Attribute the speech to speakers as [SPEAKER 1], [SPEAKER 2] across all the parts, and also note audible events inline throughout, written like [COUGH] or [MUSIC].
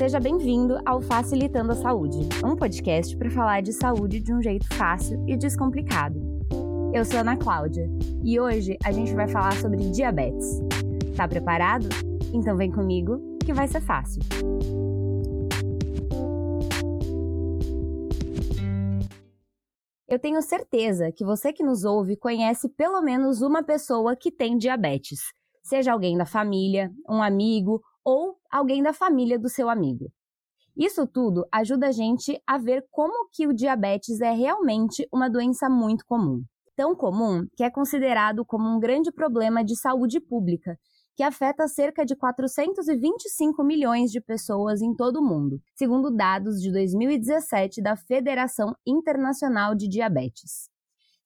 [SPEAKER 1] Seja bem-vindo ao Facilitando a Saúde, um podcast para falar de saúde de um jeito fácil e descomplicado. Eu sou Ana Cláudia e hoje a gente vai falar sobre diabetes. Tá preparado? Então vem comigo que vai ser fácil. Eu tenho certeza que você que nos ouve conhece pelo menos uma pessoa que tem diabetes, seja alguém da família, um amigo ou alguém da família do seu amigo. Isso tudo ajuda a gente a ver como que o diabetes é realmente uma doença muito comum. Tão comum que é considerado como um grande problema de saúde pública, que afeta cerca de 425 milhões de pessoas em todo o mundo, segundo dados de 2017 da Federação Internacional de Diabetes.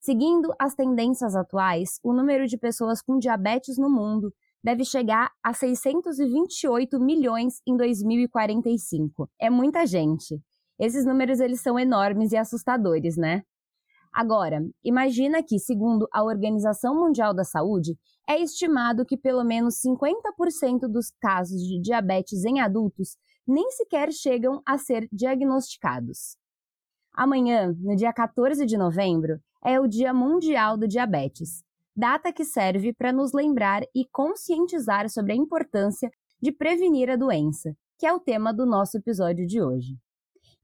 [SPEAKER 1] Seguindo as tendências atuais, o número de pessoas com diabetes no mundo deve chegar a 628 milhões em 2045. É muita gente. Esses números eles são enormes e assustadores, né? Agora, imagina que, segundo a Organização Mundial da Saúde, é estimado que pelo menos 50% dos casos de diabetes em adultos nem sequer chegam a ser diagnosticados. Amanhã, no dia 14 de novembro, é o Dia Mundial do Diabetes data que serve para nos lembrar e conscientizar sobre a importância de prevenir a doença, que é o tema do nosso episódio de hoje.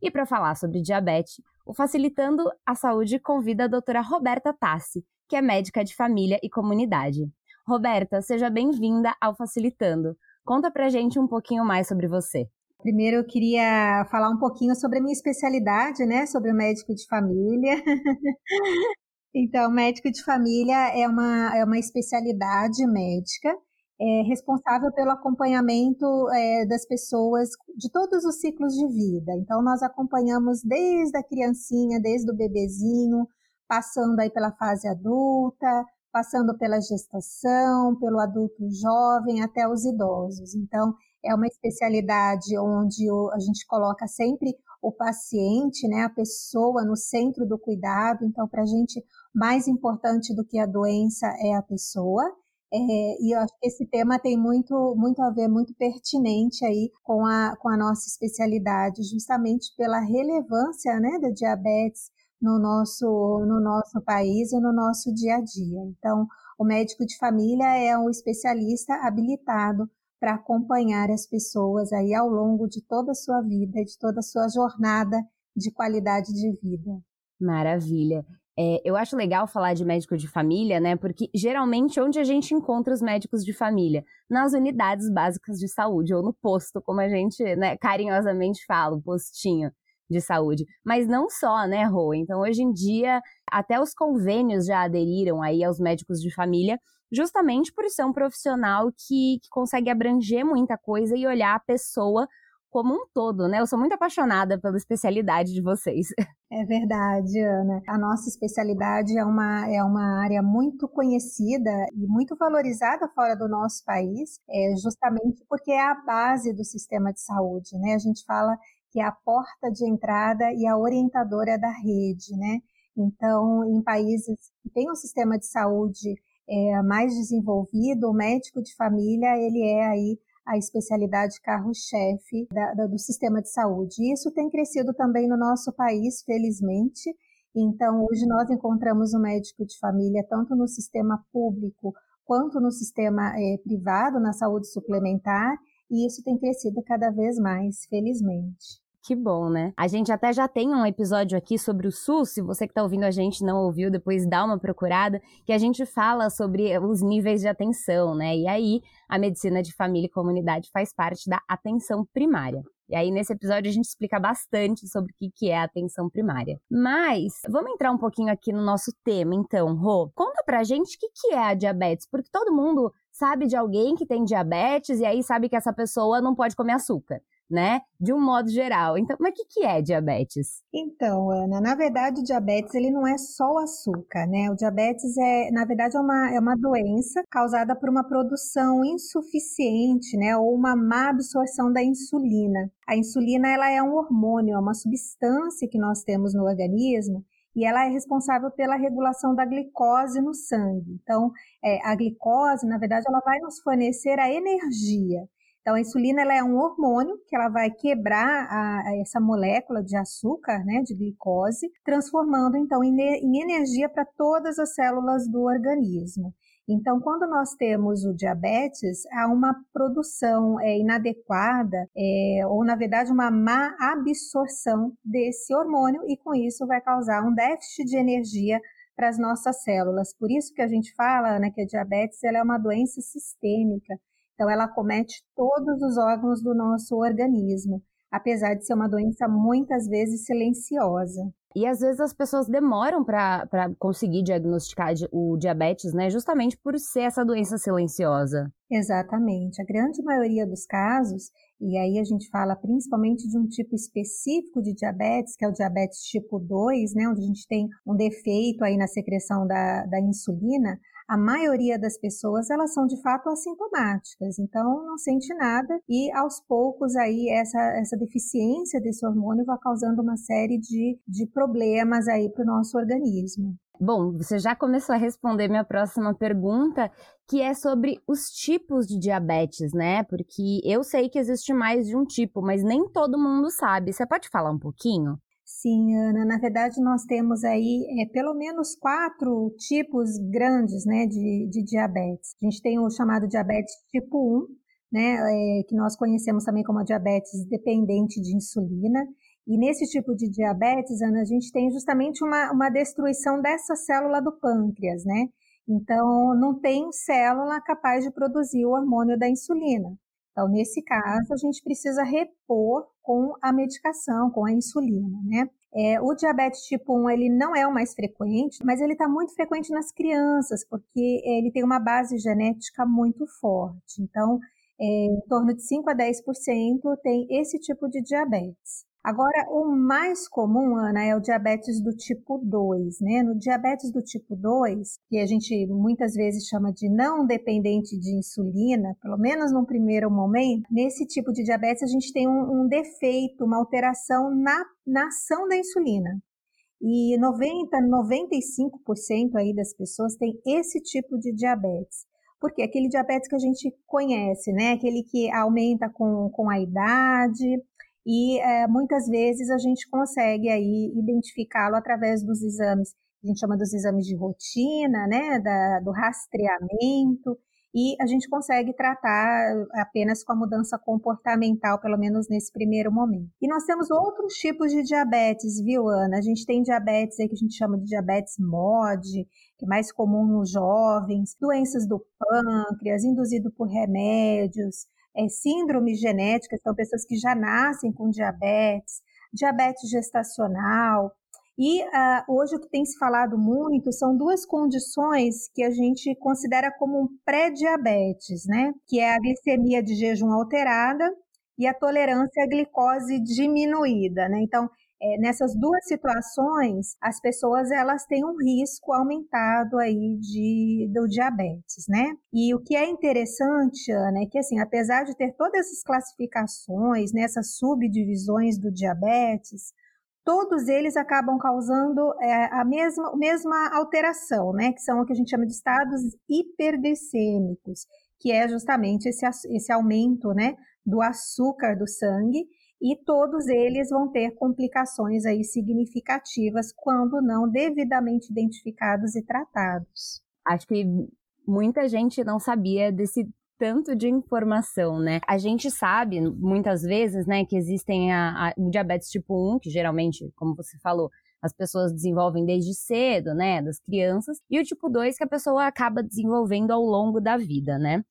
[SPEAKER 1] E para falar sobre diabetes, o Facilitando a Saúde convida a doutora Roberta Tassi, que é médica de família e comunidade. Roberta, seja bem-vinda ao Facilitando. Conta pra gente um pouquinho mais sobre você.
[SPEAKER 2] Primeiro eu queria falar um pouquinho sobre a minha especialidade, né, sobre o médico de família. [LAUGHS] Então, médico de família é uma, é uma especialidade médica é, responsável pelo acompanhamento é, das pessoas de todos os ciclos de vida. Então, nós acompanhamos desde a criancinha, desde o bebezinho, passando aí pela fase adulta, passando pela gestação, pelo adulto jovem até os idosos. Então, é uma especialidade onde a gente coloca sempre o paciente, né, a pessoa no centro do cuidado. Então, para a gente, mais importante do que a doença é a pessoa. É, e eu acho que esse tema tem muito, muito a ver, muito pertinente aí com a, com a nossa especialidade, justamente pela relevância né, da diabetes no nosso, no nosso país e no nosso dia a dia. Então, o médico de família é um especialista habilitado para acompanhar as pessoas aí ao longo de toda a sua vida, de toda a sua jornada de qualidade de vida.
[SPEAKER 1] Maravilha. É, eu acho legal falar de médico de família, né? Porque geralmente onde a gente encontra os médicos de família? Nas unidades básicas de saúde, ou no posto, como a gente né, carinhosamente fala, o postinho de saúde. Mas não só, né, Rô? Então, hoje em dia, até os convênios já aderiram aí aos médicos de família justamente por ser um profissional que, que consegue abranger muita coisa e olhar a pessoa como um todo, né? Eu sou muito apaixonada pela especialidade de vocês. [LAUGHS]
[SPEAKER 2] É verdade, Ana. A nossa especialidade é uma, é uma área muito conhecida e muito valorizada fora do nosso país, é justamente porque é a base do sistema de saúde, né? A gente fala que é a porta de entrada e a orientadora da rede, né? Então, em países que têm um sistema de saúde é, mais desenvolvido, o médico de família, ele é aí a especialidade carro-chefe do sistema de saúde. E isso tem crescido também no nosso país, felizmente. Então, hoje nós encontramos o um médico de família tanto no sistema público quanto no sistema é, privado, na saúde suplementar, e isso tem crescido cada vez mais, felizmente.
[SPEAKER 1] Que bom, né? A gente até já tem um episódio aqui sobre o SUS, se você que está ouvindo a gente não ouviu, depois dá uma procurada, que a gente fala sobre os níveis de atenção, né? E aí, a medicina de família e comunidade faz parte da atenção primária. E aí, nesse episódio, a gente explica bastante sobre o que é a atenção primária. Mas, vamos entrar um pouquinho aqui no nosso tema, então, Rô. Conta pra gente o que é a diabetes, porque todo mundo sabe de alguém que tem diabetes e aí sabe que essa pessoa não pode comer açúcar né? De um modo geral. Então, mas o que, que é diabetes?
[SPEAKER 2] Então, Ana, na verdade, o diabetes ele não é só o açúcar, né? O diabetes é, na verdade, é uma, é uma doença causada por uma produção insuficiente, né? Ou uma má absorção da insulina. A insulina ela é um hormônio, é uma substância que nós temos no organismo e ela é responsável pela regulação da glicose no sangue. Então, é, a glicose, na verdade, ela vai nos fornecer a energia. Então, a insulina ela é um hormônio que ela vai quebrar a, a essa molécula de açúcar, né, de glicose, transformando então em, em energia para todas as células do organismo. Então, quando nós temos o diabetes, há uma produção é, inadequada, é, ou na verdade uma má absorção desse hormônio, e com isso vai causar um déficit de energia para as nossas células. Por isso que a gente fala né, que a diabetes ela é uma doença sistêmica. Então, ela comete todos os órgãos do nosso organismo, apesar de ser uma doença muitas vezes silenciosa.
[SPEAKER 1] E às vezes as pessoas demoram para conseguir diagnosticar o diabetes, né? Justamente por ser essa doença silenciosa.
[SPEAKER 2] Exatamente. A grande maioria dos casos, e aí a gente fala principalmente de um tipo específico de diabetes, que é o diabetes tipo 2, né? Onde a gente tem um defeito aí na secreção da, da insulina, a maioria das pessoas elas são de fato assintomáticas, então não sente nada e aos poucos aí essa, essa deficiência desse hormônio vai causando uma série de, de problemas aí para o nosso organismo.
[SPEAKER 1] Bom, você já começou a responder minha próxima pergunta, que é sobre os tipos de diabetes, né? Porque eu sei que existe mais de um tipo, mas nem todo mundo sabe. Você pode falar um pouquinho?
[SPEAKER 2] Sim, Ana, na verdade nós temos aí é, pelo menos quatro tipos grandes né, de, de diabetes. A gente tem o chamado diabetes tipo 1, né, é, que nós conhecemos também como diabetes dependente de insulina. E nesse tipo de diabetes, Ana, a gente tem justamente uma, uma destruição dessa célula do pâncreas, né? Então, não tem célula capaz de produzir o hormônio da insulina. Então, nesse caso, a gente precisa repor com a medicação, com a insulina, né? É, o diabetes tipo 1 ele não é o mais frequente, mas ele está muito frequente nas crianças, porque ele tem uma base genética muito forte. Então, é, em torno de 5 a 10% tem esse tipo de diabetes. Agora, o mais comum, Ana, é o diabetes do tipo 2, né? No diabetes do tipo 2, que a gente muitas vezes chama de não dependente de insulina, pelo menos no primeiro momento, nesse tipo de diabetes a gente tem um, um defeito, uma alteração na, na ação da insulina. E 90, 95% aí das pessoas têm esse tipo de diabetes. Porque aquele diabetes que a gente conhece, né? Aquele que aumenta com, com a idade, e é, muitas vezes a gente consegue aí identificá-lo através dos exames, a gente chama dos exames de rotina, né, da, do rastreamento, e a gente consegue tratar apenas com a mudança comportamental, pelo menos nesse primeiro momento. E nós temos outros tipos de diabetes, viu, Ana? A gente tem diabetes aí que a gente chama de diabetes MOD, que é mais comum nos jovens, doenças do pâncreas, induzido por remédios, é, síndromes genéticas, são pessoas que já nascem com diabetes, diabetes gestacional. E uh, hoje o que tem se falado muito são duas condições que a gente considera como um pré-diabetes, né? Que é a glicemia de jejum alterada e a tolerância à glicose diminuída, né? Então, é, nessas duas situações, as pessoas elas têm um risco aumentado aí de, do diabetes, né? E o que é interessante, Ana, é que assim, apesar de ter todas essas classificações, nessas né, subdivisões do diabetes, todos eles acabam causando é, a mesma, mesma alteração, né? Que são o que a gente chama de estados hiperglicêmicos, que é justamente esse, esse aumento, né? Do açúcar do sangue e todos eles vão ter complicações aí significativas quando não devidamente identificados e tratados.
[SPEAKER 1] Acho que muita gente não sabia desse tanto de informação, né? A gente sabe muitas vezes, né, que existem a, a, o diabetes tipo 1, que geralmente, como você falou, as pessoas desenvolvem desde cedo, né, das crianças, e o tipo 2 que a pessoa acaba desenvolvendo ao longo da vida, né?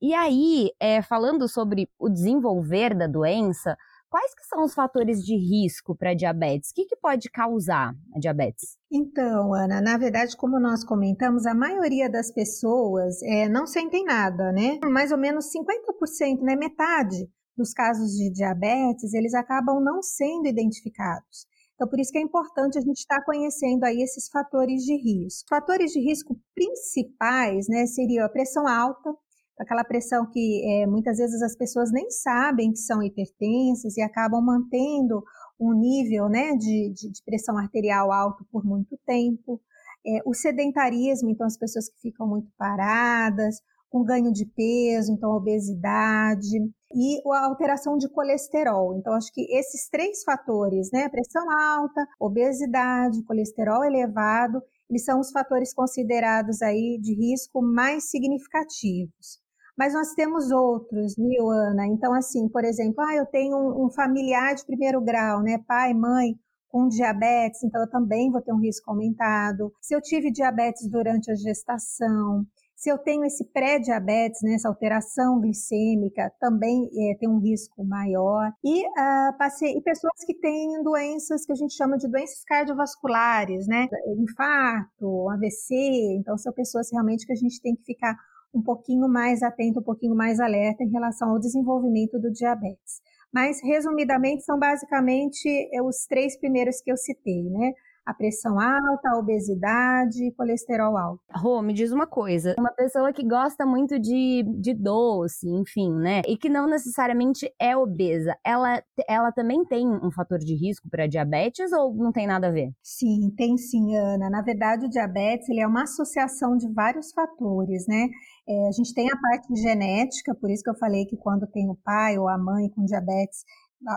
[SPEAKER 1] E aí, é, falando sobre o desenvolver da doença, Quais que são os fatores de risco para diabetes? O que, que pode causar a diabetes?
[SPEAKER 2] Então, Ana, na verdade, como nós comentamos, a maioria das pessoas é, não sentem nada, né? Mais ou menos 50%, né? Metade dos casos de diabetes, eles acabam não sendo identificados. Então, por isso que é importante a gente estar tá conhecendo aí esses fatores de risco. Fatores de risco principais, né, seria a pressão alta, aquela pressão que é, muitas vezes as pessoas nem sabem que são hipertensas e acabam mantendo um, nível né, de, de, de pressão arterial alto por muito tempo, é, o sedentarismo, então as pessoas que ficam muito paradas, com ganho de peso, então obesidade, e a alteração de colesterol. Então, acho que esses três fatores, né, pressão alta, obesidade, colesterol elevado, eles são os fatores considerados aí de risco mais significativos. Mas nós temos outros, viu, Ana? Então, assim, por exemplo, ah, eu tenho um, um familiar de primeiro grau, né, pai, mãe, com diabetes, então eu também vou ter um risco aumentado. Se eu tive diabetes durante a gestação, se eu tenho esse pré-diabetes, né, essa alteração glicêmica, também é, tem um risco maior. E, uh, e pessoas que têm doenças que a gente chama de doenças cardiovasculares, né, infarto, AVC, então são pessoas realmente que a gente tem que ficar um pouquinho mais atento, um pouquinho mais alerta em relação ao desenvolvimento do diabetes. Mas, resumidamente, são basicamente é, os três primeiros que eu citei, né? a pressão alta, a obesidade e colesterol alto.
[SPEAKER 1] Rô, me diz uma coisa. Uma pessoa que gosta muito de, de doce, enfim, né? E que não necessariamente é obesa, ela, ela também tem um fator de risco para diabetes ou não tem nada a ver?
[SPEAKER 2] Sim, tem sim, Ana. Na verdade, o diabetes ele é uma associação de vários fatores, né? É, a gente tem a parte genética, por isso que eu falei que quando tem o pai ou a mãe com diabetes,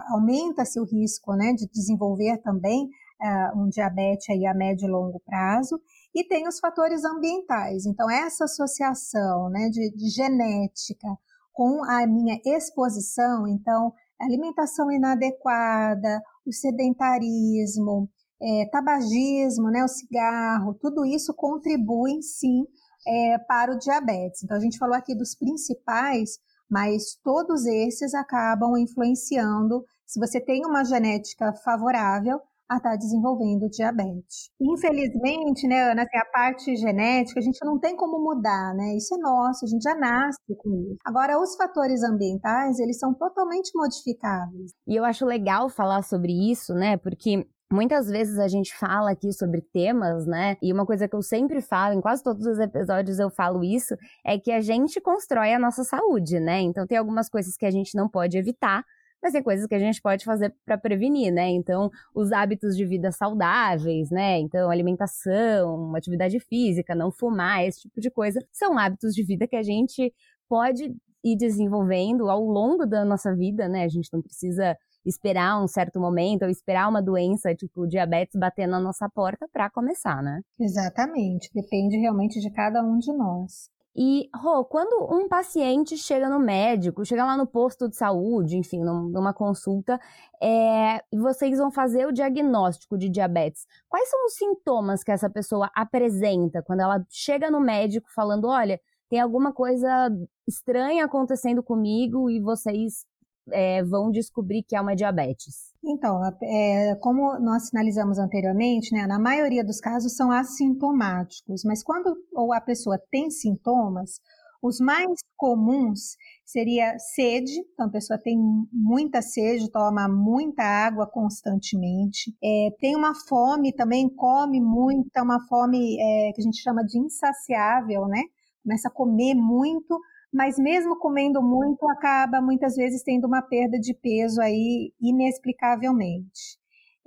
[SPEAKER 2] aumenta-se o risco né, de desenvolver também uh, um diabetes aí a médio e longo prazo, e tem os fatores ambientais. Então, essa associação né, de, de genética com a minha exposição, então, alimentação inadequada, o sedentarismo, é, tabagismo, né, o cigarro, tudo isso contribui sim é, para o diabetes. Então, a gente falou aqui dos principais, mas todos esses acabam influenciando. Se você tem uma genética favorável, a estar tá desenvolvendo diabetes. Infelizmente, né, Ana, assim, a parte genética a gente não tem como mudar, né? Isso é nosso, a gente já nasce com isso. Agora, os fatores ambientais, eles são totalmente modificáveis.
[SPEAKER 1] E eu acho legal falar sobre isso, né? Porque Muitas vezes a gente fala aqui sobre temas, né? E uma coisa que eu sempre falo, em quase todos os episódios eu falo isso, é que a gente constrói a nossa saúde, né? Então tem algumas coisas que a gente não pode evitar, mas tem coisas que a gente pode fazer para prevenir, né? Então, os hábitos de vida saudáveis, né? Então, alimentação, atividade física, não fumar, esse tipo de coisa, são hábitos de vida que a gente pode ir desenvolvendo ao longo da nossa vida, né? A gente não precisa esperar um certo momento ou esperar uma doença, tipo diabetes, bater na nossa porta para começar, né?
[SPEAKER 2] Exatamente, depende realmente de cada um de nós.
[SPEAKER 1] E, Rô, quando um paciente chega no médico, chega lá no posto de saúde, enfim, numa consulta, é, vocês vão fazer o diagnóstico de diabetes. Quais são os sintomas que essa pessoa apresenta quando ela chega no médico falando: olha, tem alguma coisa estranha acontecendo comigo e vocês é, vão descobrir que é uma diabetes?
[SPEAKER 2] Então, é, como nós sinalizamos anteriormente, né, na maioria dos casos são assintomáticos, mas quando ou a pessoa tem sintomas, os mais comuns seria sede, então a pessoa tem muita sede, toma muita água constantemente, é, tem uma fome também, come muita, uma fome é, que a gente chama de insaciável, né? Começa a comer muito, mas mesmo comendo muito, acaba muitas vezes tendo uma perda de peso aí inexplicavelmente.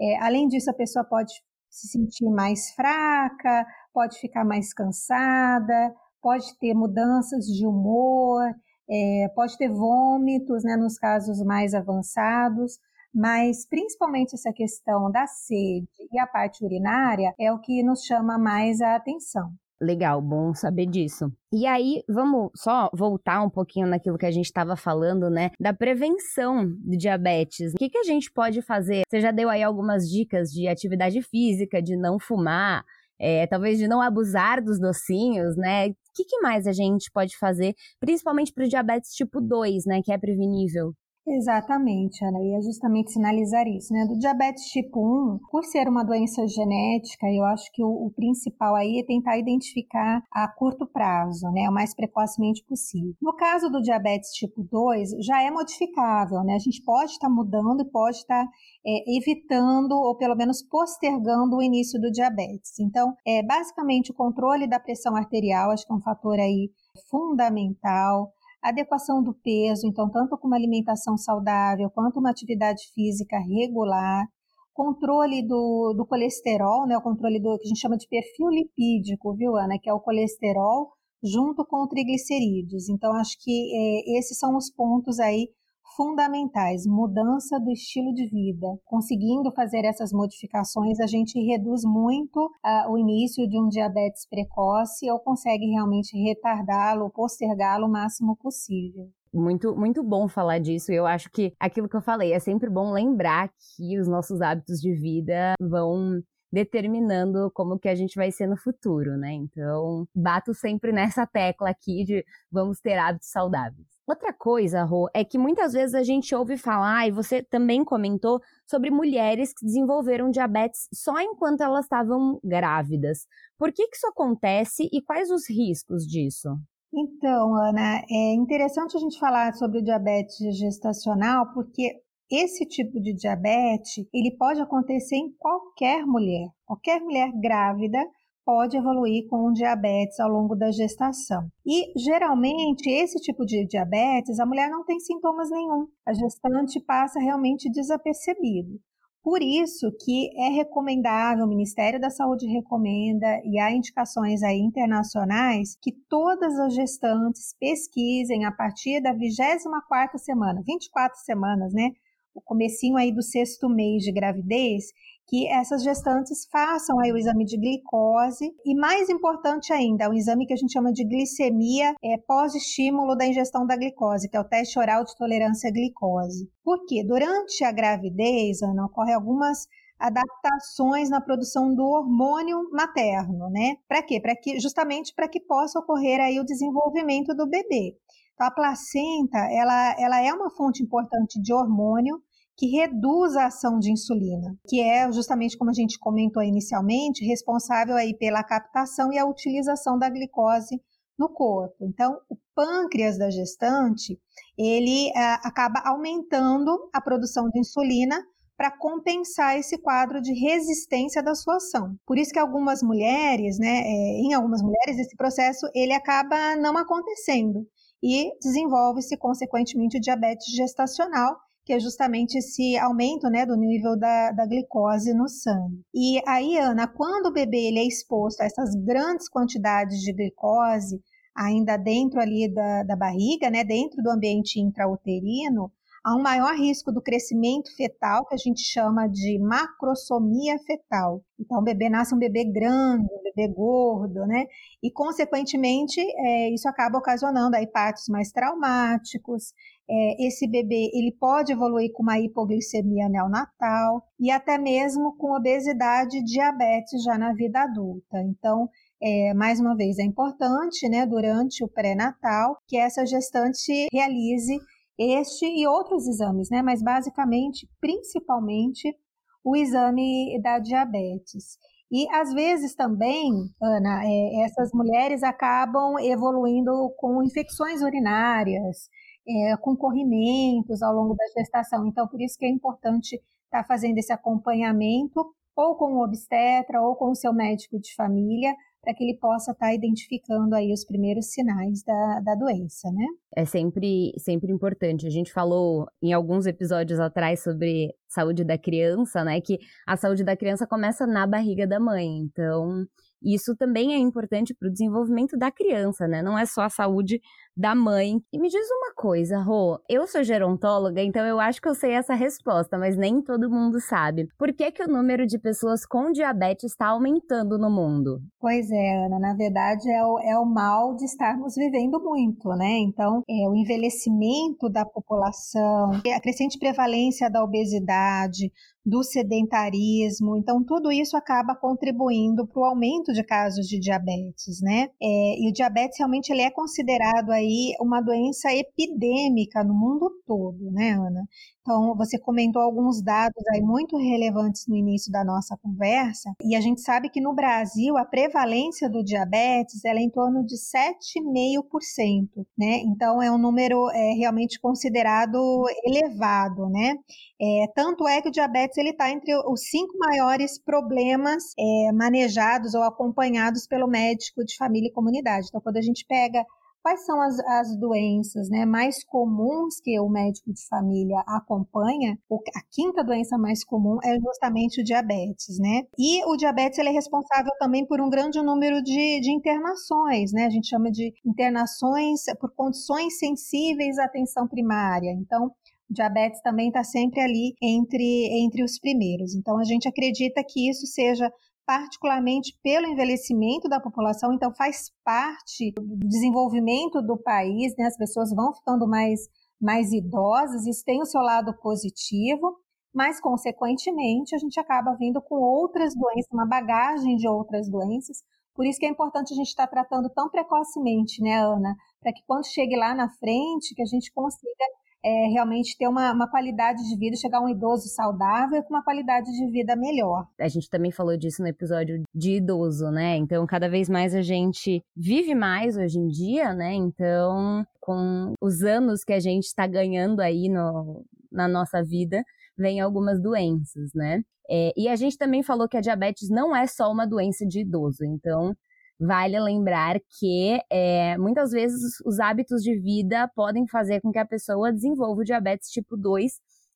[SPEAKER 2] É, além disso, a pessoa pode se sentir mais fraca, pode ficar mais cansada, pode ter mudanças de humor, é, pode ter vômitos, né, nos casos mais avançados, mas principalmente essa questão da sede e a parte urinária é o que nos chama mais a atenção.
[SPEAKER 1] Legal, bom saber disso. E aí, vamos só voltar um pouquinho naquilo que a gente estava falando, né? Da prevenção de diabetes. O que, que a gente pode fazer? Você já deu aí algumas dicas de atividade física, de não fumar, é, talvez de não abusar dos docinhos, né? O que, que mais a gente pode fazer, principalmente para o diabetes tipo 2, né? Que é prevenível?
[SPEAKER 2] Exatamente, Ana, eu ia justamente sinalizar isso, né? Do diabetes tipo 1, por ser uma doença genética, eu acho que o, o, principal aí é tentar identificar a curto prazo, né? O mais precocemente possível. No caso do diabetes tipo 2, já é modificável, né? A gente pode estar tá mudando e pode estar tá, é, evitando ou pelo menos postergando o início do diabetes. Então, é basicamente o controle da pressão arterial, acho que é um fator aí fundamental adequação do peso, então, tanto com uma alimentação saudável quanto uma atividade física regular, controle do, do colesterol, né, o controle do que a gente chama de perfil lipídico, viu, Ana, que é o colesterol junto com triglicerídeos. Então, acho que é, esses são os pontos aí fundamentais, mudança do estilo de vida. Conseguindo fazer essas modificações, a gente reduz muito uh, o início de um diabetes precoce ou consegue realmente retardá-lo, postergá-lo o máximo possível.
[SPEAKER 1] Muito, muito bom falar disso. Eu acho que aquilo que eu falei, é sempre bom lembrar que os nossos hábitos de vida vão determinando como que a gente vai ser no futuro, né? Então, bato sempre nessa tecla aqui de vamos ter hábitos saudáveis. Outra coisa, Rô, é que muitas vezes a gente ouve falar, e você também comentou, sobre mulheres que desenvolveram diabetes só enquanto elas estavam grávidas. Por que, que isso acontece e quais os riscos disso?
[SPEAKER 2] Então, Ana, é interessante a gente falar sobre diabetes gestacional, porque esse tipo de diabetes, ele pode acontecer em qualquer mulher. Qualquer mulher grávida pode evoluir com diabetes ao longo da gestação. E geralmente esse tipo de diabetes, a mulher não tem sintomas nenhum. A gestante passa realmente desapercebido. Por isso que é recomendável, o Ministério da Saúde recomenda e há indicações aí internacionais que todas as gestantes pesquisem a partir da 24ª semana, 24 semanas, né? O comecinho aí do sexto mês de gravidez, que essas gestantes façam aí o exame de glicose e mais importante ainda, o exame que a gente chama de glicemia é, pós-estímulo da ingestão da glicose, que é o teste oral de tolerância à glicose. Porque durante a gravidez, Ana, ocorre algumas adaptações na produção do hormônio materno, né? Para quê? Para que justamente para que possa ocorrer aí o desenvolvimento do bebê. Então, a placenta, ela, ela é uma fonte importante de hormônio que reduz a ação de insulina, que é justamente como a gente comentou inicialmente, responsável aí pela captação e a utilização da glicose no corpo. Então, o pâncreas da gestante, ele uh, acaba aumentando a produção de insulina para compensar esse quadro de resistência da sua ação. Por isso que algumas mulheres, né, é, em algumas mulheres, esse processo ele acaba não acontecendo e desenvolve-se consequentemente o diabetes gestacional, que é justamente esse aumento né, do nível da, da glicose no sangue. E aí, Ana, quando o bebê ele é exposto a essas grandes quantidades de glicose, ainda dentro ali da, da barriga, né, dentro do ambiente intrauterino, há um maior risco do crescimento fetal, que a gente chama de macrosomia fetal. Então, o bebê nasce um bebê grande, um bebê gordo, né? E, consequentemente, é, isso acaba ocasionando aí partos mais traumáticos. É, esse bebê ele pode evoluir com uma hipoglicemia neonatal e até mesmo com obesidade e diabetes já na vida adulta. Então, é, mais uma vez, é importante, né, durante o pré-natal, que essa gestante realize este e outros exames, né? Mas basicamente, principalmente, o exame da diabetes. E às vezes também, Ana, é, essas mulheres acabam evoluindo com infecções urinárias, é, com corrimentos ao longo da gestação. Então, por isso que é importante estar tá fazendo esse acompanhamento ou com o obstetra ou com o seu médico de família para que ele possa estar tá identificando aí os primeiros sinais da, da doença, né?
[SPEAKER 1] É sempre, sempre importante. A gente falou em alguns episódios atrás sobre saúde da criança, né? Que a saúde da criança começa na barriga da mãe. Então, isso também é importante para o desenvolvimento da criança, né? Não é só a saúde da mãe. E me diz uma coisa, Rô, eu sou gerontóloga, então eu acho que eu sei essa resposta, mas nem todo mundo sabe. Por que, que o número de pessoas com diabetes está aumentando no mundo?
[SPEAKER 2] Pois é, Ana, na verdade é o, é o mal de estarmos vivendo muito, né? Então, é o envelhecimento da população, a crescente prevalência da obesidade, do sedentarismo. Então, tudo isso acaba contribuindo para o aumento de casos de diabetes, né? É, e o diabetes realmente ele é considerado aí uma doença epidêmica no mundo todo, né, Ana? Então, você comentou alguns dados aí muito relevantes no início da nossa conversa, e a gente sabe que no Brasil a prevalência do diabetes é em torno de 7,5%, né? Então, é um número é, realmente considerado elevado, né? É, tanto é que o diabetes ele está entre os cinco maiores problemas é, manejados ou acompanhados pelo médico de família e comunidade. Então, quando a gente pega Quais são as, as doenças né, mais comuns que o médico de família acompanha? A quinta doença mais comum é justamente o diabetes, né? E o diabetes ele é responsável também por um grande número de, de internações, né? A gente chama de internações por condições sensíveis à atenção primária. Então, diabetes também está sempre ali entre, entre os primeiros. Então, a gente acredita que isso seja particularmente pelo envelhecimento da população, então faz parte do desenvolvimento do país, né? as pessoas vão ficando mais, mais idosas, isso tem o seu lado positivo, mas, consequentemente, a gente acaba vindo com outras doenças, uma bagagem de outras doenças. Por isso que é importante a gente estar tratando tão precocemente, né, Ana? Para que quando chegue lá na frente, que a gente consiga é, realmente ter uma, uma, qualidade de vida, chegar a um idoso saudável com uma qualidade de vida melhor.
[SPEAKER 1] A gente também falou disso no episódio de idoso, né? Então, cada vez mais a gente vive mais hoje em dia, né? Então, com os anos que a gente está ganhando aí no, na nossa vida, vem algumas doenças, né? É, e a gente também falou que a diabetes não é só uma doença de idoso, então vale lembrar que é, muitas vezes os hábitos de vida podem fazer com que a pessoa desenvolva o diabetes tipo 2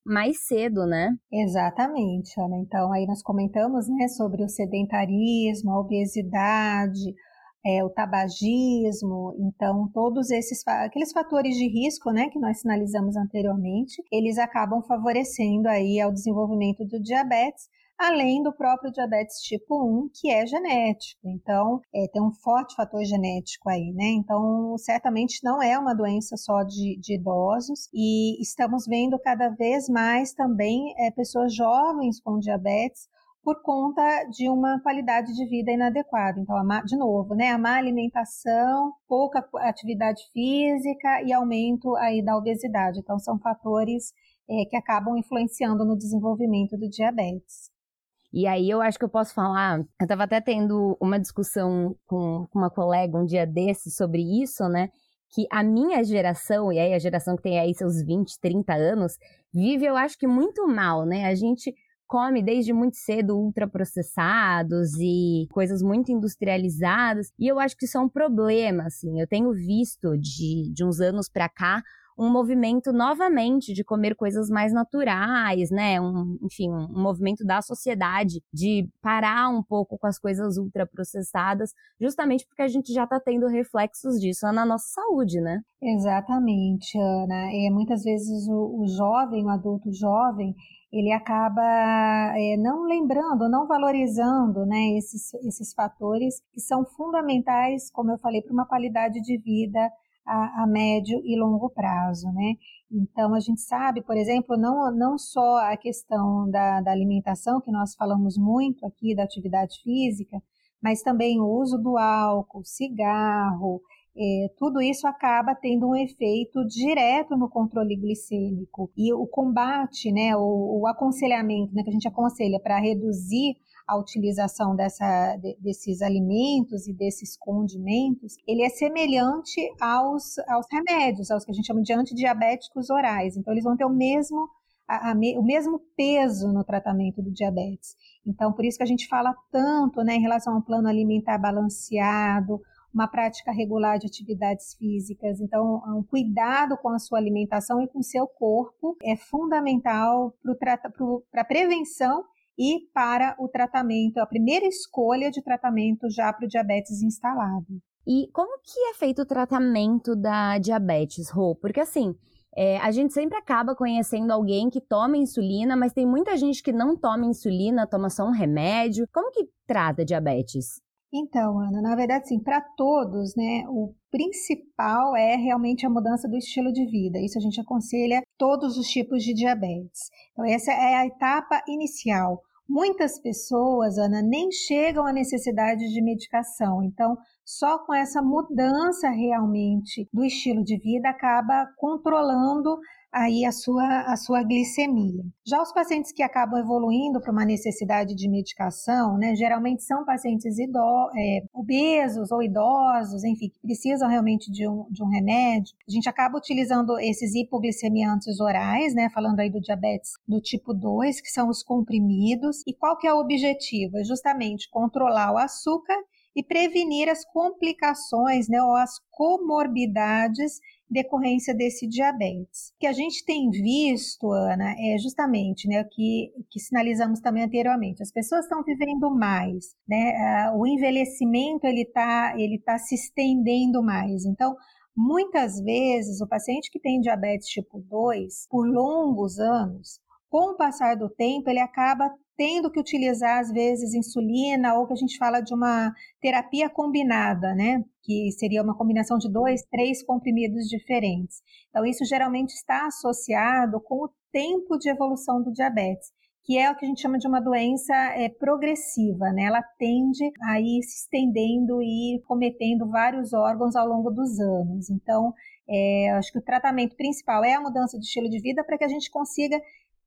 [SPEAKER 1] mais cedo, né?
[SPEAKER 2] Exatamente, Ana. Então, aí nós comentamos né, sobre o sedentarismo, a obesidade, é, o tabagismo, então todos esses aqueles fatores de risco, né, que nós sinalizamos anteriormente, eles acabam favorecendo aí ao desenvolvimento do diabetes, além do próprio diabetes tipo 1, que é genético. Então, é, tem um forte fator genético aí, né? Então, certamente não é uma doença só de, de idosos e estamos vendo cada vez mais também é, pessoas jovens com diabetes por conta de uma qualidade de vida inadequada. Então, de novo, né, a má alimentação, pouca atividade física e aumento aí da obesidade. Então, são fatores é, que acabam influenciando no desenvolvimento do diabetes.
[SPEAKER 1] E aí eu acho que eu posso falar, eu estava até tendo uma discussão com uma colega um dia desses sobre isso, né? Que a minha geração, e aí a geração que tem aí seus 20, 30 anos, vive, eu acho que muito mal, né? A gente come desde muito cedo ultraprocessados e coisas muito industrializadas, e eu acho que isso é um problema, assim. Eu tenho visto de, de uns anos para cá um movimento novamente de comer coisas mais naturais, né? Um, enfim, um movimento da sociedade de parar um pouco com as coisas ultraprocessadas, justamente porque a gente já está tendo reflexos disso na nossa saúde, né?
[SPEAKER 2] Exatamente, Ana. É, muitas vezes o, o jovem, o adulto jovem, ele acaba é, não lembrando, não valorizando né, esses, esses fatores que são fundamentais, como eu falei, para uma qualidade de vida a, a, médio e longo prazo, né? Então, a gente sabe, por exemplo, não, não só a questão da, da alimentação, que nós falamos muito aqui, da atividade física, mas também o uso do álcool, cigarro, é, tudo isso acaba tendo um efeito direto no controle glicêmico. E o combate, né, o, o aconselhamento né, que a gente aconselha para reduzir a utilização dessa, de, desses alimentos e desses condimentos, ele é semelhante aos, aos remédios, aos que a gente chama de antidiabéticos orais. Então, eles vão ter o mesmo a, a, o mesmo peso no tratamento do diabetes. Então, por isso que a gente fala tanto né, em relação ao plano alimentar balanceado, uma prática regular de atividades físicas. Então, um cuidado com a sua alimentação e com o seu corpo é fundamental para a prevenção e para o tratamento, a primeira escolha de tratamento já para o diabetes instalado.
[SPEAKER 1] E como que é feito o tratamento da diabetes, Rô? Porque assim, é, a gente sempre acaba conhecendo alguém que toma insulina, mas tem muita gente que não toma insulina, toma só um remédio. Como que trata diabetes?
[SPEAKER 2] Então, Ana, na verdade, sim, para todos, né, o principal é realmente a mudança do estilo de vida. Isso a gente aconselha todos os tipos de diabetes. Então, essa é a etapa inicial. Muitas pessoas, Ana, nem chegam à necessidade de medicação. Então, só com essa mudança realmente do estilo de vida acaba controlando aí a sua, a sua glicemia. Já os pacientes que acabam evoluindo para uma necessidade de medicação, né, geralmente são pacientes ido, é, obesos ou idosos, enfim, que precisam realmente de um, de um remédio. A gente acaba utilizando esses hipoglicemiantes orais, né, falando aí do diabetes do tipo 2, que são os comprimidos. E qual que é o objetivo? É justamente controlar o açúcar e prevenir as complicações né, ou as comorbidades decorrência desse diabetes. O que a gente tem visto, Ana, é justamente né, o que, que sinalizamos também anteriormente. As pessoas estão vivendo mais, né? o envelhecimento ele está ele tá se estendendo mais. Então, muitas vezes, o paciente que tem diabetes tipo 2, por longos anos, com o passar do tempo, ele acaba tendo que utilizar, às vezes, insulina ou que a gente fala de uma terapia combinada, né? Que seria uma combinação de dois, três comprimidos diferentes. Então, isso geralmente está associado com o tempo de evolução do diabetes, que é o que a gente chama de uma doença é, progressiva, né? Ela tende a ir se estendendo e cometendo vários órgãos ao longo dos anos. Então, é, acho que o tratamento principal é a mudança de estilo de vida para que a gente consiga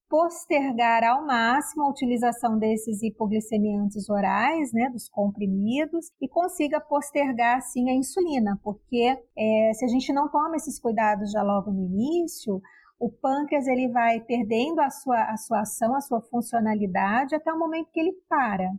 [SPEAKER 2] postergar ao máximo a utilização desses hipoglicemiantes orais, né, dos comprimidos, e consiga postergar, sim, a insulina, porque é, se a gente não toma esses cuidados já logo no início, o pâncreas ele vai perdendo a sua, a sua ação, a sua funcionalidade até o momento que ele para.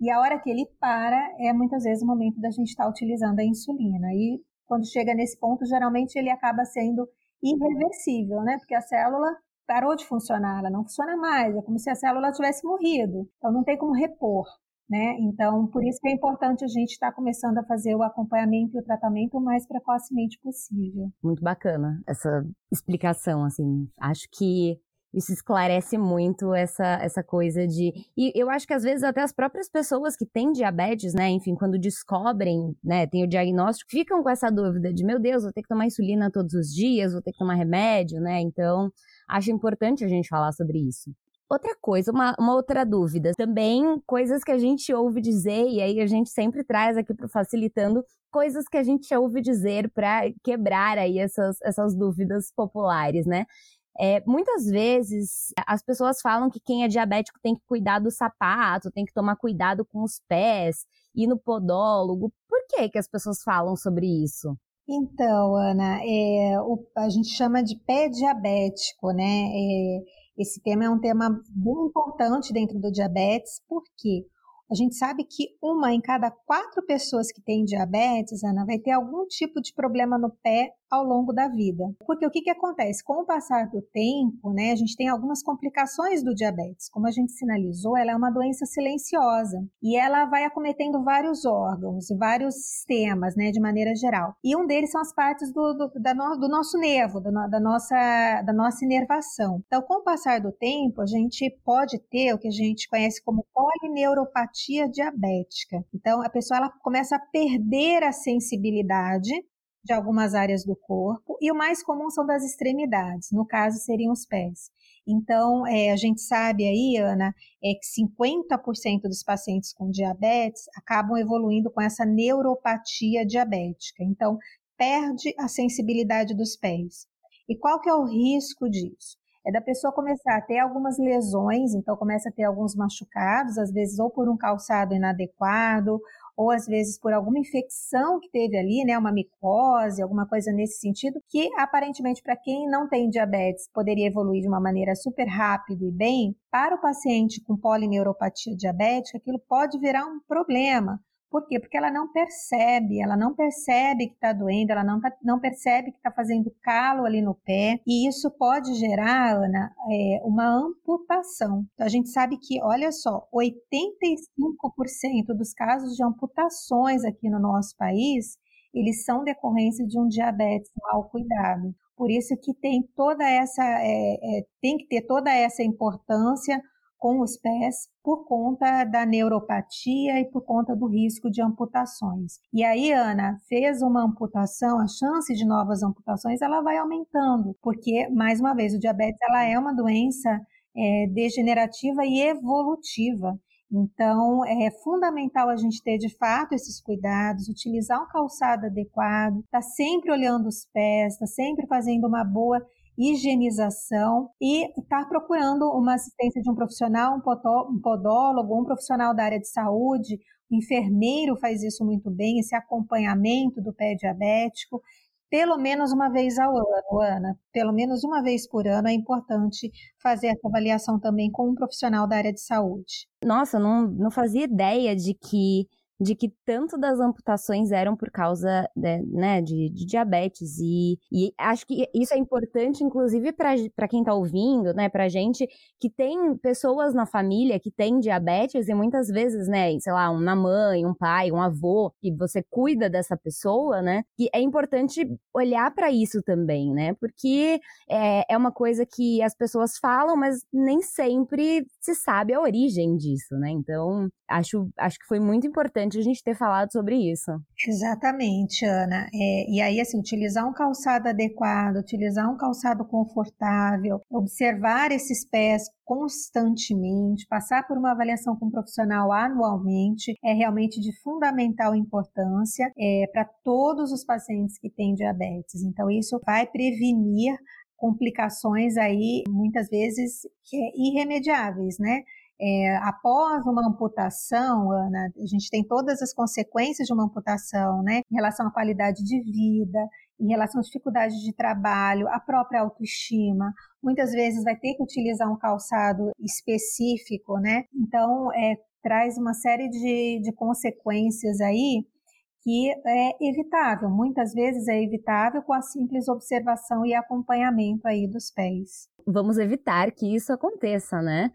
[SPEAKER 2] E a hora que ele para é muitas vezes o momento da gente estar tá utilizando a insulina. E quando chega nesse ponto, geralmente ele acaba sendo irreversível, né? Porque a célula parou de funcionar, ela não funciona mais, é como se a célula tivesse morrido. Então não tem como repor. Né? Então, por isso que é importante a gente estar tá começando a fazer o acompanhamento e o tratamento o mais precocemente possível.
[SPEAKER 1] Muito bacana essa explicação, assim. Acho que isso esclarece muito essa, essa coisa de. E eu acho que às vezes até as próprias pessoas que têm diabetes, né, enfim, quando descobrem, né, tem o diagnóstico, ficam com essa dúvida de, meu Deus, vou ter que tomar insulina todos os dias, vou ter que tomar remédio, né? Então, acho importante a gente falar sobre isso. Outra coisa, uma, uma outra dúvida, também coisas que a gente ouve dizer, e aí a gente sempre traz aqui para facilitando coisas que a gente ouve dizer para quebrar aí essas, essas dúvidas populares, né? É, muitas vezes as pessoas falam que quem é diabético tem que cuidar do sapato, tem que tomar cuidado com os pés, ir no podólogo. Por que, que as pessoas falam sobre isso?
[SPEAKER 2] Então, Ana, é, o, a gente chama de pé diabético, né? É, esse tema é um tema bem importante dentro do diabetes, porque a gente sabe que uma em cada quatro pessoas que tem diabetes, Ana, vai ter algum tipo de problema no pé ao longo da vida. Porque o que, que acontece? Com o passar do tempo, né, a gente tem algumas complicações do diabetes. Como a gente sinalizou, ela é uma doença silenciosa e ela vai acometendo vários órgãos, vários sistemas, né, de maneira geral. E um deles são as partes do, do, da no, do nosso nervo, do, da, nossa, da nossa inervação. Então, com o passar do tempo, a gente pode ter o que a gente conhece como polineuropatia diabética. Então, a pessoa ela começa a perder a sensibilidade de algumas áreas do corpo, e o mais comum são das extremidades, no caso seriam os pés. Então, é, a gente sabe aí, Ana, é que 50% dos pacientes com diabetes acabam evoluindo com essa neuropatia diabética. Então, perde a sensibilidade dos pés. E qual que é o risco disso? É da pessoa começar a ter algumas lesões, então começa a ter alguns machucados, às vezes ou por um calçado inadequado, ou às vezes por alguma infecção que teve ali, né, uma micose, alguma coisa nesse sentido, que aparentemente para quem não tem diabetes poderia evoluir de uma maneira super rápido e bem, para o paciente com polineuropatia diabética, aquilo pode virar um problema, por quê? Porque ela não percebe, ela não percebe que está doendo, ela não, tá, não percebe que está fazendo calo ali no pé, e isso pode gerar, Ana, é, uma amputação. Então, a gente sabe que, olha só, 85% dos casos de amputações aqui no nosso país, eles são decorrência de um diabetes mal cuidado. Por isso que tem toda essa, é, é, tem que ter toda essa importância com os pés por conta da neuropatia e por conta do risco de amputações. E aí, Ana, fez uma amputação, a chance de novas amputações ela vai aumentando, porque, mais uma vez, o diabetes ela é uma doença é, degenerativa e evolutiva. Então, é fundamental a gente ter de fato esses cuidados, utilizar um calçado adequado, estar tá sempre olhando os pés, estar tá sempre fazendo uma boa higienização e estar tá procurando uma assistência de um profissional, um podólogo, um profissional da área de saúde, o enfermeiro faz isso muito bem, esse acompanhamento do pé diabético, pelo menos uma vez ao ano, Ana. Pelo menos uma vez por ano é importante fazer essa avaliação também com um profissional da área de saúde.
[SPEAKER 1] Nossa, não, não fazia ideia de que de que tanto das amputações eram por causa de, né, de, de diabetes. E, e, acho que isso é importante, inclusive, para quem está ouvindo, né, para gente que tem pessoas na família que têm diabetes e muitas vezes, né, sei lá, uma mãe, um pai, um avô, que você cuida dessa pessoa, né, que é importante olhar para isso também, né, porque é, é uma coisa que as pessoas falam, mas nem sempre se sabe a origem disso, né, então acho, acho que foi muito importante a gente ter falado sobre isso.
[SPEAKER 2] Exatamente, Ana. É, e aí, assim, utilizar um calçado adequado, utilizar um calçado confortável, observar esses pés constantemente, passar por uma avaliação com um profissional anualmente é realmente de fundamental importância é, para todos os pacientes que têm diabetes. Então, isso vai prevenir complicações aí, muitas vezes, é irremediáveis, né? É, após uma amputação, Ana, a gente tem todas as consequências de uma amputação, né? Em relação à qualidade de vida, em relação à dificuldade de trabalho, a própria autoestima. Muitas vezes vai ter que utilizar um calçado específico, né? Então, é, traz uma série de, de consequências aí que é evitável, muitas vezes é evitável com a simples observação e acompanhamento aí dos pés.
[SPEAKER 1] Vamos evitar que isso aconteça, né?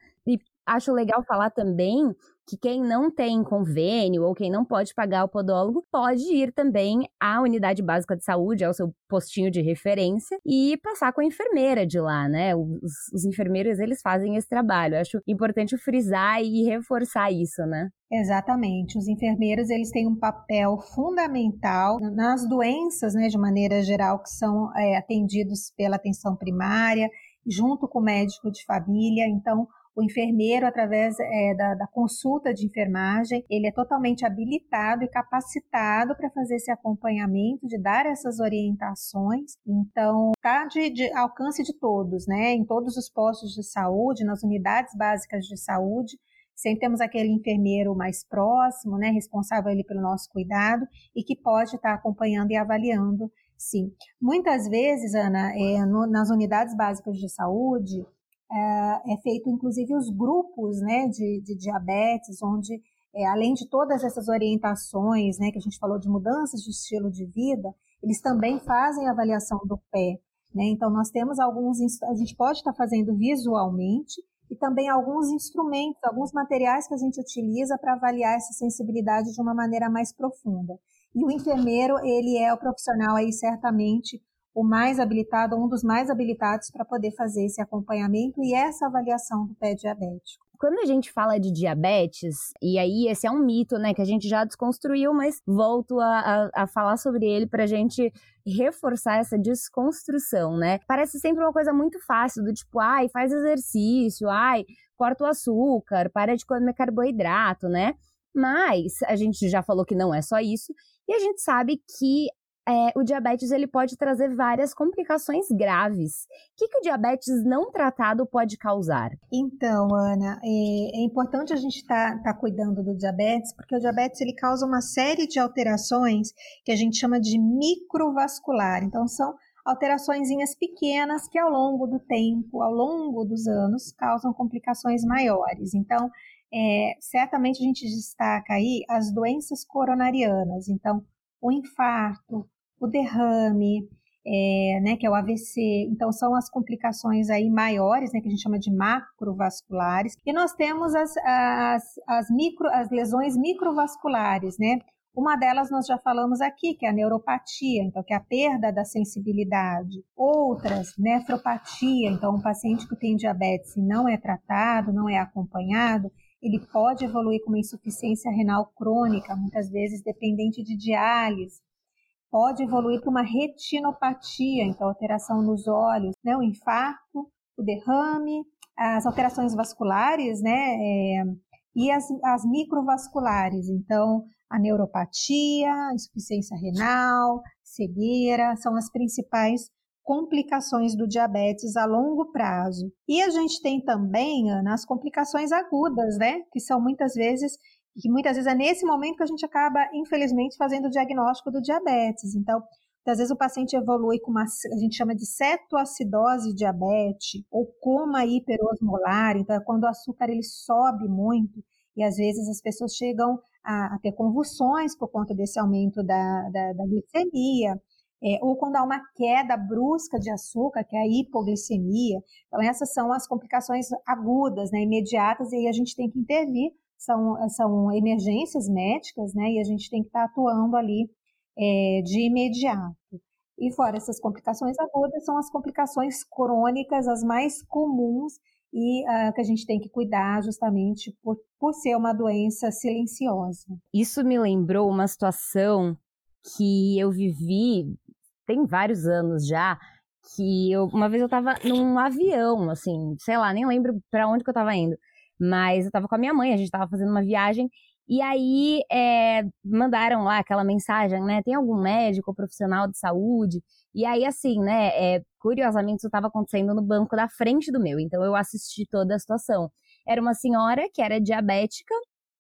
[SPEAKER 1] Acho legal falar também que quem não tem convênio ou quem não pode pagar o podólogo pode ir também à unidade básica de saúde, ao seu postinho de referência e passar com a enfermeira de lá, né? Os, os enfermeiros eles fazem esse trabalho. acho importante frisar e reforçar isso, né?
[SPEAKER 2] Exatamente. Os enfermeiros eles têm um papel fundamental nas doenças, né, de maneira geral, que são é, atendidos pela atenção primária, junto com o médico de família. Então, o enfermeiro, através é, da, da, consulta de enfermagem, ele é totalmente habilitado e capacitado para fazer esse acompanhamento, de dar essas orientações. Então, está de, de, alcance de todos, né? Em todos os postos de saúde, nas unidades básicas de saúde. Sempre temos aquele enfermeiro mais próximo, né, responsável ali pelo nosso cuidado e que pode estar tá acompanhando e avaliando, sim. Muitas vezes, Ana, é, no, nas unidades básicas de saúde, é, é, feito inclusive os grupos né, de, de diabetes, onde é, além de todas essas orientações né, que a gente falou de mudanças de estilo de vida, eles também fazem avaliação do pé. Né? Então, nós temos alguns, a gente pode estar fazendo visualmente e também alguns instrumentos, alguns materiais que a gente utiliza para avaliar essa sensibilidade de uma maneira mais profunda. E o enfermeiro, ele é o profissional aí certamente o mais habilitado, um dos mais habilitados para poder fazer esse acompanhamento e essa avaliação do pé diabético.
[SPEAKER 1] Quando a gente fala de diabetes, e aí esse é um mito, né, que a gente já desconstruiu, mas volto a, a, a falar sobre ele para a gente reforçar essa desconstrução, né? Parece sempre uma coisa muito fácil, do tipo, ai, faz exercício, ai, corta o açúcar, para de comer carboidrato, né? Mas a gente já falou que não é só isso, e a gente sabe que é, o diabetes ele pode trazer várias complicações graves. O que, que o diabetes não tratado pode causar?
[SPEAKER 2] Então, Ana, é, é importante a gente estar tá, tá cuidando do diabetes, porque o diabetes ele causa uma série de alterações que a gente chama de microvascular. Então, são alterações pequenas que ao longo do tempo, ao longo dos anos, causam complicações maiores. Então, é, certamente a gente destaca aí as doenças coronarianas. Então, o infarto, o derrame, é, né, que é o AVC. Então, são as complicações aí maiores, né, que a gente chama de macrovasculares. E nós temos as, as, as, micro, as lesões microvasculares, né? Uma delas nós já falamos aqui, que é a neuropatia, então que é a perda da sensibilidade. Outras, nefropatia, então um paciente que tem diabetes e não é tratado, não é acompanhado, ele pode evoluir com uma insuficiência renal crônica, muitas vezes dependente de diálise pode evoluir para uma retinopatia, então alteração nos olhos, né, o infarto, o derrame, as alterações vasculares, né, é, e as, as microvasculares, então a neuropatia, insuficiência renal, cegueira, são as principais complicações do diabetes a longo prazo. E a gente tem também, Ana, as complicações agudas, né, que são muitas vezes e muitas vezes é nesse momento que a gente acaba, infelizmente, fazendo o diagnóstico do diabetes. Então, às vezes o paciente evolui com uma, a gente chama de cetoacidose diabetes ou coma hiperosmolar, então é quando o açúcar ele sobe muito e às vezes as pessoas chegam a, a ter convulsões por conta desse aumento da, da, da glicemia, é, ou quando há uma queda brusca de açúcar, que é a hipoglicemia. Então, essas são as complicações agudas, né, imediatas, e aí a gente tem que intervir, são, são emergências médicas, né, e a gente tem que estar atuando ali é, de imediato. E fora essas complicações agudas, são as complicações crônicas, as mais comuns, e uh, que a gente tem que cuidar justamente por, por ser uma doença silenciosa.
[SPEAKER 1] Isso me lembrou uma situação que eu vivi tem vários anos já, que eu, uma vez eu tava num avião, assim, sei lá, nem lembro para onde que eu tava indo, mas eu tava com a minha mãe, a gente tava fazendo uma viagem, e aí é, mandaram lá aquela mensagem, né, tem algum médico ou profissional de saúde, e aí assim, né, é, curiosamente isso estava acontecendo no banco da frente do meu, então eu assisti toda a situação. Era uma senhora que era diabética,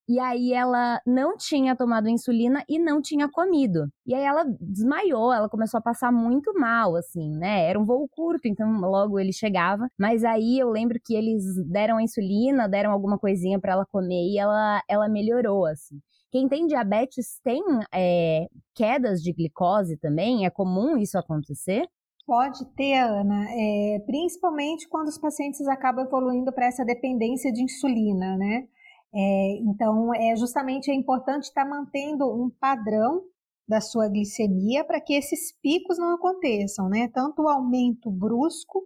[SPEAKER 1] e aí ela não tinha tomado insulina e não tinha comido. E aí ela desmaiou, ela começou a passar muito mal, assim, né? Era um voo curto, então logo ele chegava. Mas aí eu lembro que eles deram a insulina, deram alguma coisinha para ela comer e ela, ela melhorou, assim. Quem tem diabetes tem é, quedas de glicose também? É comum isso acontecer?
[SPEAKER 2] Pode ter, Ana, é, principalmente quando os pacientes acabam evoluindo para essa dependência de insulina, né? É, então, é justamente é importante estar mantendo um padrão da sua glicemia para que esses picos não aconteçam, né? Tanto o aumento brusco,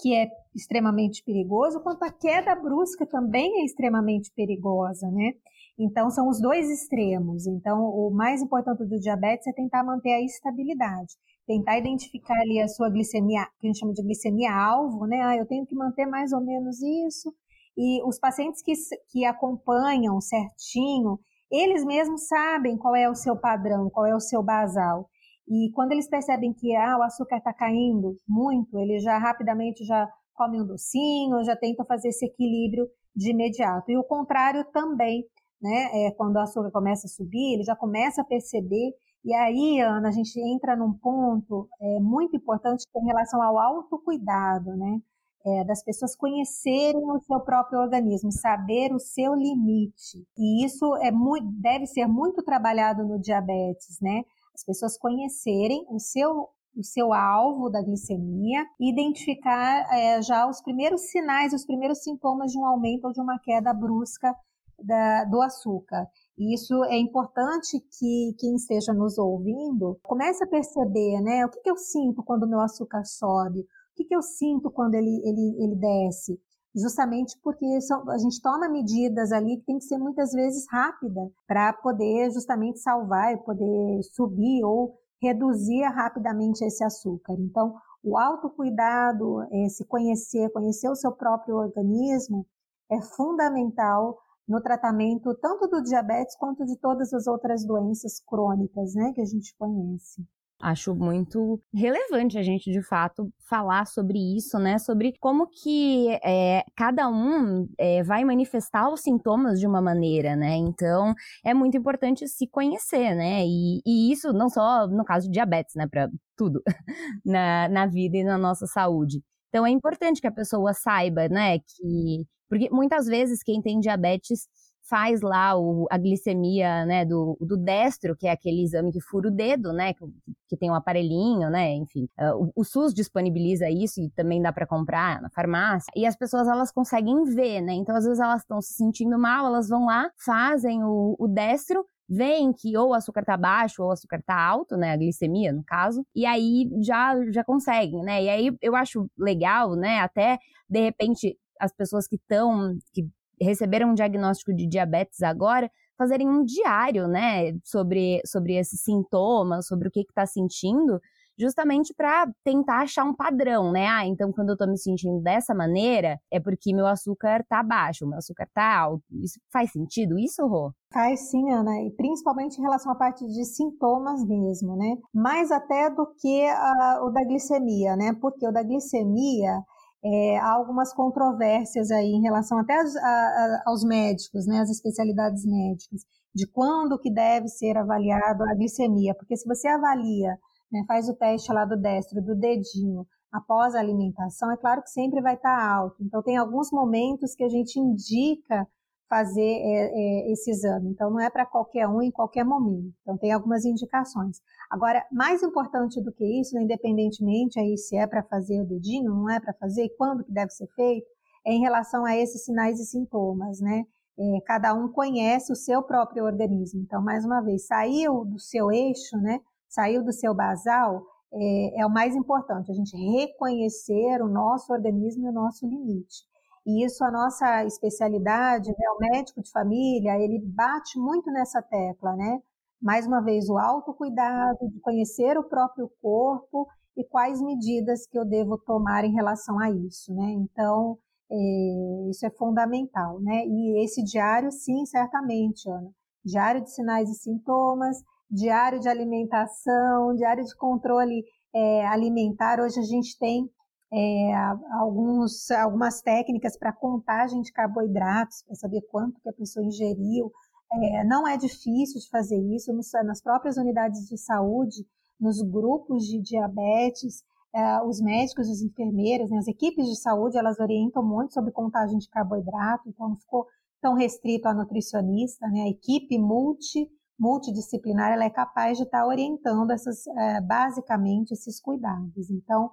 [SPEAKER 2] que é extremamente perigoso, quanto a queda brusca também é extremamente perigosa, né? Então, são os dois extremos. Então, o mais importante do diabetes é tentar manter a estabilidade, tentar identificar ali a sua glicemia, que a gente chama de glicemia alvo, né? Ah, eu tenho que manter mais ou menos isso, e os pacientes que, que acompanham certinho, eles mesmos sabem qual é o seu padrão, qual é o seu basal. E quando eles percebem que ah, o açúcar está caindo muito, eles já rapidamente já comem um docinho, já tentam fazer esse equilíbrio de imediato. E o contrário também, né? É, quando o açúcar começa a subir, ele já começa a perceber. E aí, Ana, a gente entra num ponto é, muito importante em relação ao autocuidado, né? É, das pessoas conhecerem o seu próprio organismo, saber o seu limite. E isso é muito, deve ser muito trabalhado no diabetes, né? As pessoas conhecerem o seu o seu alvo da glicemia identificar é, já os primeiros sinais, os primeiros sintomas de um aumento ou de uma queda brusca da, do açúcar. E isso é importante que quem esteja nos ouvindo comece a perceber, né? O que, que eu sinto quando o meu açúcar sobe? Que, que eu sinto quando ele, ele, ele desce? Justamente porque a gente toma medidas ali que tem que ser muitas vezes rápida para poder justamente salvar e poder subir ou reduzir rapidamente esse açúcar. Então, o autocuidado, se conhecer, conhecer o seu próprio organismo, é fundamental no tratamento tanto do diabetes quanto de todas as outras doenças crônicas, né, que a gente conhece.
[SPEAKER 1] Acho muito relevante a gente, de fato, falar sobre isso, né? Sobre como que é, cada um é, vai manifestar os sintomas de uma maneira, né? Então, é muito importante se conhecer, né? E, e isso não só no caso de diabetes, né? Para tudo [LAUGHS] na, na vida e na nossa saúde. Então, é importante que a pessoa saiba, né? Que... Porque muitas vezes quem tem diabetes faz lá o, a glicemia, né, do, do destro, que é aquele exame que fura o dedo, né, que, que tem um aparelhinho, né, enfim. Uh, o, o, SUS disponibiliza isso e também dá para comprar na farmácia. E as pessoas, elas conseguem ver, né, então às vezes elas estão se sentindo mal, elas vão lá, fazem o, o destro, veem que ou o açúcar tá baixo ou o açúcar tá alto, né, a glicemia no caso, e aí já já conseguem, né? E aí eu acho legal, né, até de repente as pessoas que estão que receberam um diagnóstico de diabetes agora, fazerem um diário, né, sobre, sobre esses sintomas, sobre o que está sentindo, justamente para tentar achar um padrão, né? Ah, então quando eu tô me sentindo dessa maneira, é porque meu açúcar tá baixo, meu açúcar tá alto. Isso faz sentido, isso, Rô?
[SPEAKER 2] Faz sim, Ana, e principalmente em relação à parte de sintomas mesmo, né? Mais até do que uh, o da glicemia, né? Porque o da glicemia é, há algumas controvérsias aí em relação até aos, a, aos médicos, né, as especialidades médicas, de quando que deve ser avaliado a glicemia, porque se você avalia, né, faz o teste lá do destro, do dedinho, após a alimentação, é claro que sempre vai estar alto. Então, tem alguns momentos que a gente indica fazer é, é, esse exame. Então, não é para qualquer um em qualquer momento. Então, tem algumas indicações. Agora, mais importante do que isso, né, independentemente aí se é para fazer o dedinho, não é para fazer, e quando que deve ser feito, é em relação a esses sinais e sintomas, né? É, cada um conhece o seu próprio organismo. Então, mais uma vez, saiu do seu eixo, né? Saiu do seu basal, é, é o mais importante, a gente reconhecer o nosso organismo e o nosso limite. E isso a nossa especialidade, né, o médico de família, ele bate muito nessa tecla, né? Mais uma vez, o autocuidado, de conhecer o próprio corpo e quais medidas que eu devo tomar em relação a isso, né? Então, é, isso é fundamental, né? E esse diário, sim, certamente, Ana. Diário de sinais e sintomas, diário de alimentação, diário de controle é, alimentar. Hoje a gente tem é, alguns, algumas técnicas para contagem de carboidratos, para saber quanto que a pessoa ingeriu. É, não é difícil de fazer isso nas próprias unidades de saúde, nos grupos de diabetes, é, os médicos, os enfermeiros, né, as equipes de saúde, elas orientam muito sobre contagem de carboidrato, então não ficou tão restrito à nutricionista, né, a equipe multi, multidisciplinar, ela é capaz de estar orientando essas, é, basicamente, esses cuidados. Então,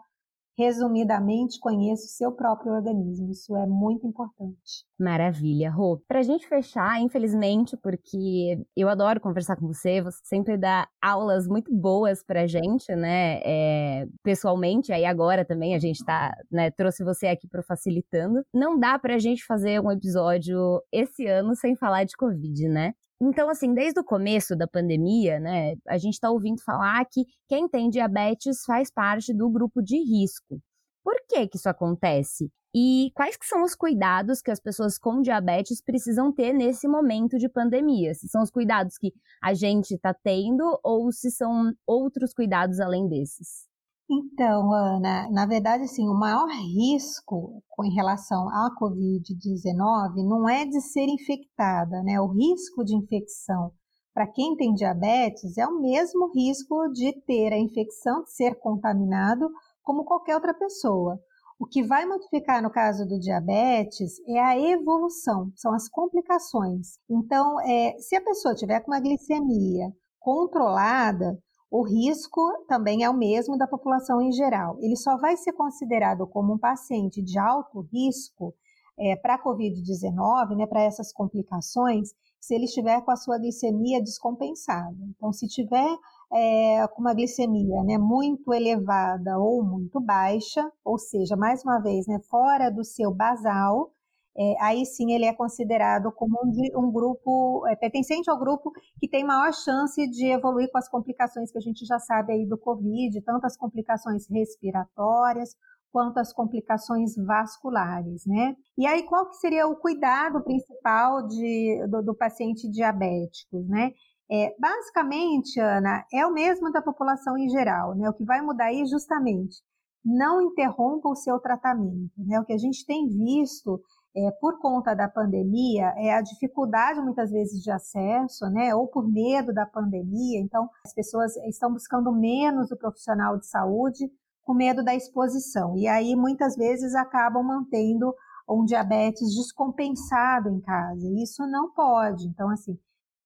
[SPEAKER 2] resumidamente, conheça o seu próprio organismo. Isso é muito importante.
[SPEAKER 1] Maravilha, Rô. Pra gente fechar, infelizmente, porque eu adoro conversar com você, você sempre dá aulas muito boas pra gente, né? É, pessoalmente, aí agora também a gente tá, né, trouxe você aqui pro Facilitando. Não dá pra gente fazer um episódio esse ano sem falar de Covid, né? Então, assim, desde o começo da pandemia, né, a gente está ouvindo falar que quem tem diabetes faz parte do grupo de risco. Por que que isso acontece? E quais que são os cuidados que as pessoas com diabetes precisam ter nesse momento de pandemia? Se são os cuidados que a gente está tendo ou se são outros cuidados além desses?
[SPEAKER 2] Então, Ana, na verdade, assim, o maior risco com relação à Covid-19 não é de ser infectada, né? O risco de infecção para quem tem diabetes é o mesmo risco de ter a infecção, de ser contaminado, como qualquer outra pessoa. O que vai modificar no caso do diabetes é a evolução, são as complicações. Então, é, se a pessoa tiver com uma glicemia controlada, o risco também é o mesmo da população em geral. Ele só vai ser considerado como um paciente de alto risco é, para a Covid-19, né, para essas complicações, se ele estiver com a sua glicemia descompensada. Então, se tiver é, com uma glicemia né, muito elevada ou muito baixa, ou seja, mais uma vez, né, fora do seu basal, é, aí sim ele é considerado como um, um grupo, é, pertencente ao grupo que tem maior chance de evoluir com as complicações que a gente já sabe aí do Covid, tanto as complicações respiratórias quanto as complicações vasculares, né? E aí qual que seria o cuidado principal de, do, do paciente diabético, né? É, basicamente, Ana, é o mesmo da população em geral, né? O que vai mudar aí justamente não interrompa o seu tratamento, né? O que a gente tem visto é, por conta da pandemia, é a dificuldade muitas vezes de acesso, né, ou por medo da pandemia. Então, as pessoas estão buscando menos o profissional de saúde com medo da exposição. E aí, muitas vezes, acabam mantendo um diabetes descompensado em casa. E isso não pode. Então, assim,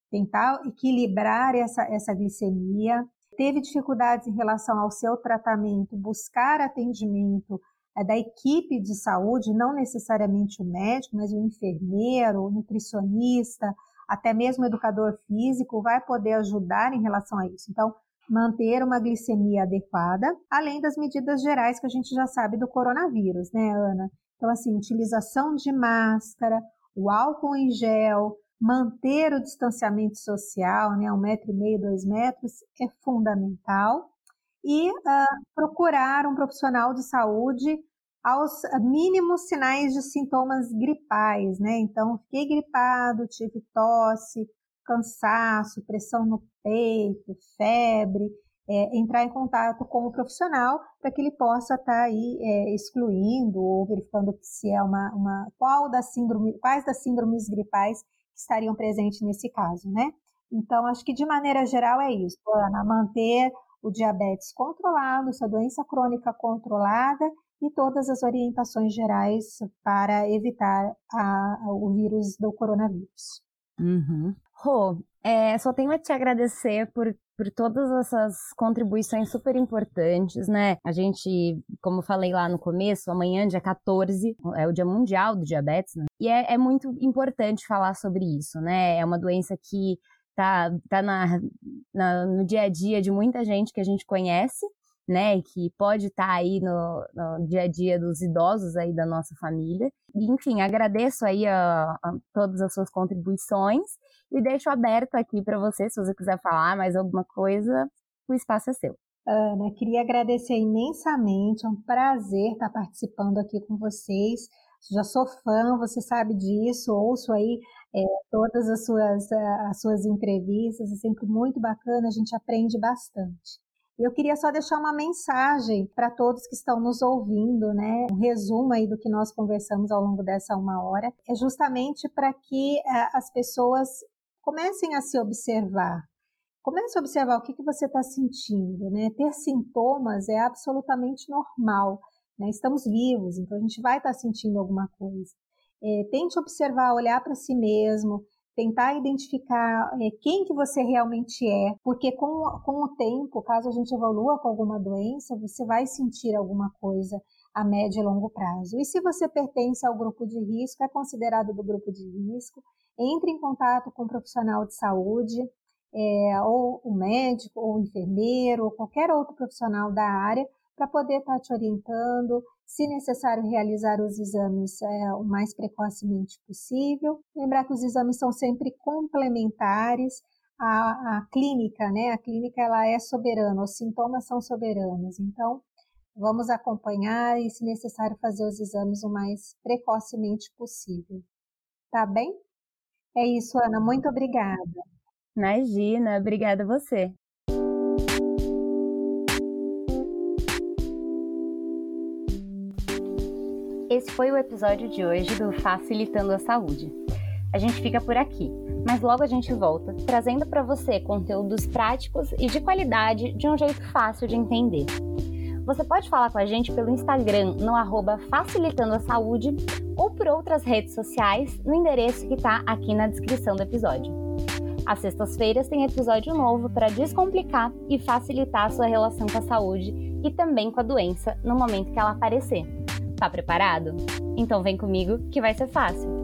[SPEAKER 2] tentar equilibrar essa, essa glicemia. Teve dificuldades em relação ao seu tratamento, buscar atendimento é da equipe de saúde, não necessariamente o médico, mas o enfermeiro, o nutricionista, até mesmo o educador físico, vai poder ajudar em relação a isso. Então, manter uma glicemia adequada, além das medidas gerais que a gente já sabe do coronavírus, né, Ana? Então, assim, utilização de máscara, o álcool em gel, manter o distanciamento social, né, um metro e meio, dois metros, é fundamental. E uh, procurar um profissional de saúde aos mínimos sinais de sintomas gripais, né? Então, fiquei gripado, tive tosse, cansaço, pressão no peito, febre, é, entrar em contato com o profissional para que ele possa estar tá aí é, excluindo ou verificando se é uma, uma qual das síndrome, quais das síndromes gripais estariam presentes nesse caso, né? Então, acho que de maneira geral é isso, Ana, manter o diabetes controlado, sua doença crônica controlada e todas as orientações gerais para evitar a, o vírus do coronavírus.
[SPEAKER 1] Uhum. Rô, é, só tenho a te agradecer por, por todas essas contribuições super importantes, né? A gente, como falei lá no começo, amanhã, dia 14, é o Dia Mundial do Diabetes, né? E é, é muito importante falar sobre isso, né? É uma doença que tá, tá na, na, no dia a dia de muita gente que a gente conhece, né, que pode estar tá aí no, no, dia a dia dos idosos aí da nossa família. Enfim, agradeço aí a, a todas as suas contribuições e deixo aberto aqui para você, se você quiser falar mais alguma coisa, o espaço é seu.
[SPEAKER 2] Ana, queria agradecer imensamente, é um prazer estar participando aqui com vocês. Já sou fã, você sabe disso, ouço aí é, todas as suas, as suas entrevistas, é sempre muito bacana, a gente aprende bastante. Eu queria só deixar uma mensagem para todos que estão nos ouvindo, né? Um resumo aí do que nós conversamos ao longo dessa uma hora. É justamente para que uh, as pessoas comecem a se observar. Comece a observar o que, que você está sentindo, né? Ter sintomas é absolutamente normal, né? Estamos vivos, então a gente vai estar tá sentindo alguma coisa. É, tente observar, olhar para si mesmo, tentar identificar é, quem que você realmente é, porque com, com o tempo, caso a gente evolua com alguma doença, você vai sentir alguma coisa a médio e longo prazo. E se você pertence ao grupo de risco, é considerado do grupo de risco, entre em contato com um profissional de saúde, é, ou o médico, ou o enfermeiro, ou qualquer outro profissional da área, para poder estar tá te orientando, se necessário, realizar os exames é, o mais precocemente possível. Lembrar que os exames são sempre complementares à, à clínica, né? A clínica ela é soberana, os sintomas são soberanos. Então, vamos acompanhar e, se necessário, fazer os exames o mais precocemente possível. Tá bem? É isso, Ana. Muito obrigada.
[SPEAKER 1] Imagina, obrigada a você. Foi o episódio de hoje do Facilitando a Saúde. A gente fica por aqui, mas logo a gente volta trazendo para você conteúdos práticos e de qualidade de um jeito fácil de entender. Você pode falar com a gente pelo Instagram no arroba Facilitando a Saúde ou por outras redes sociais no endereço que está aqui na descrição do episódio. Às sextas-feiras tem episódio novo para descomplicar e facilitar a sua relação com a saúde e também com a doença no momento que ela aparecer. Tá preparado? Então vem comigo que vai ser fácil.